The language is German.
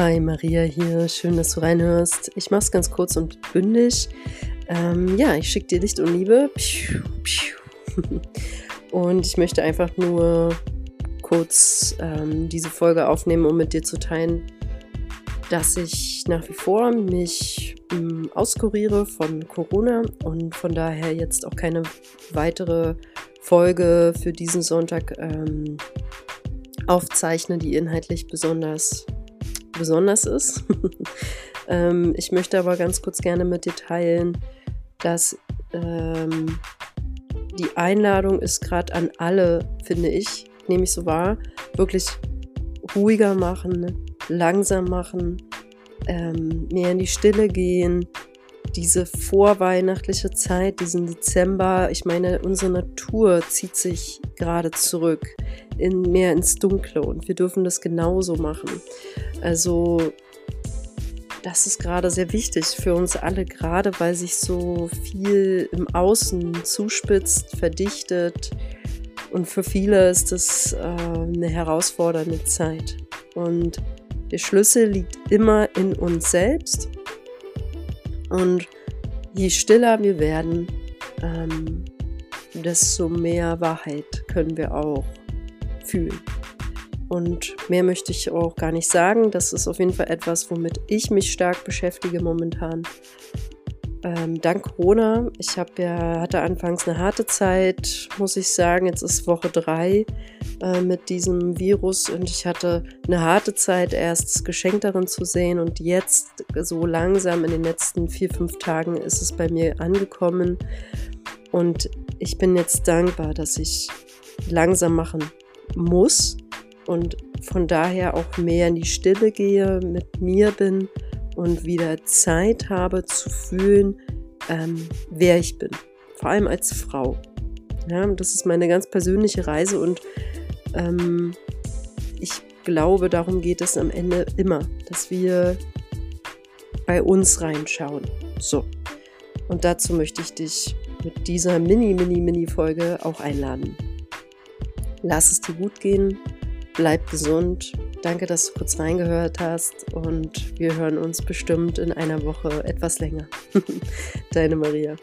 Hi, Maria hier. Schön, dass du reinhörst. Ich mache es ganz kurz und bündig. Ähm, ja, ich schicke dir Licht und Liebe. Und ich möchte einfach nur kurz ähm, diese Folge aufnehmen, um mit dir zu teilen, dass ich nach wie vor mich ähm, auskuriere von Corona und von daher jetzt auch keine weitere Folge für diesen Sonntag ähm, aufzeichne, die inhaltlich besonders besonders ist. ähm, ich möchte aber ganz kurz gerne mit dir teilen, dass ähm, die Einladung ist gerade an alle, finde ich, nehme ich so wahr, wirklich ruhiger machen, langsam machen, ähm, mehr in die Stille gehen, diese vorweihnachtliche Zeit, diesen Dezember, ich meine, unsere Natur zieht sich gerade zurück, in, mehr ins Dunkle und wir dürfen das genauso machen. Also das ist gerade sehr wichtig für uns alle, gerade weil sich so viel im Außen zuspitzt, verdichtet. Und für viele ist das äh, eine herausfordernde Zeit. Und der Schlüssel liegt immer in uns selbst. Und je stiller wir werden, ähm, desto mehr Wahrheit können wir auch fühlen. Und mehr möchte ich auch gar nicht sagen. Das ist auf jeden Fall etwas, womit ich mich stark beschäftige momentan. Ähm, dank Corona. Ich habe ja, hatte anfangs eine harte Zeit, muss ich sagen. Jetzt ist Woche drei äh, mit diesem Virus und ich hatte eine harte Zeit, erst das Geschenk darin zu sehen und jetzt so langsam in den letzten vier, fünf Tagen ist es bei mir angekommen. Und ich bin jetzt dankbar, dass ich langsam machen muss und von daher auch mehr in die Stille gehe, mit mir bin und wieder Zeit habe zu fühlen, ähm, wer ich bin. Vor allem als Frau. Ja, das ist meine ganz persönliche Reise und ähm, ich glaube, darum geht es am Ende immer, dass wir bei uns reinschauen. So. Und dazu möchte ich dich mit dieser Mini, Mini, Mini-Folge auch einladen. Lass es dir gut gehen, bleib gesund. Danke, dass du kurz reingehört hast und wir hören uns bestimmt in einer Woche etwas länger. Deine Maria.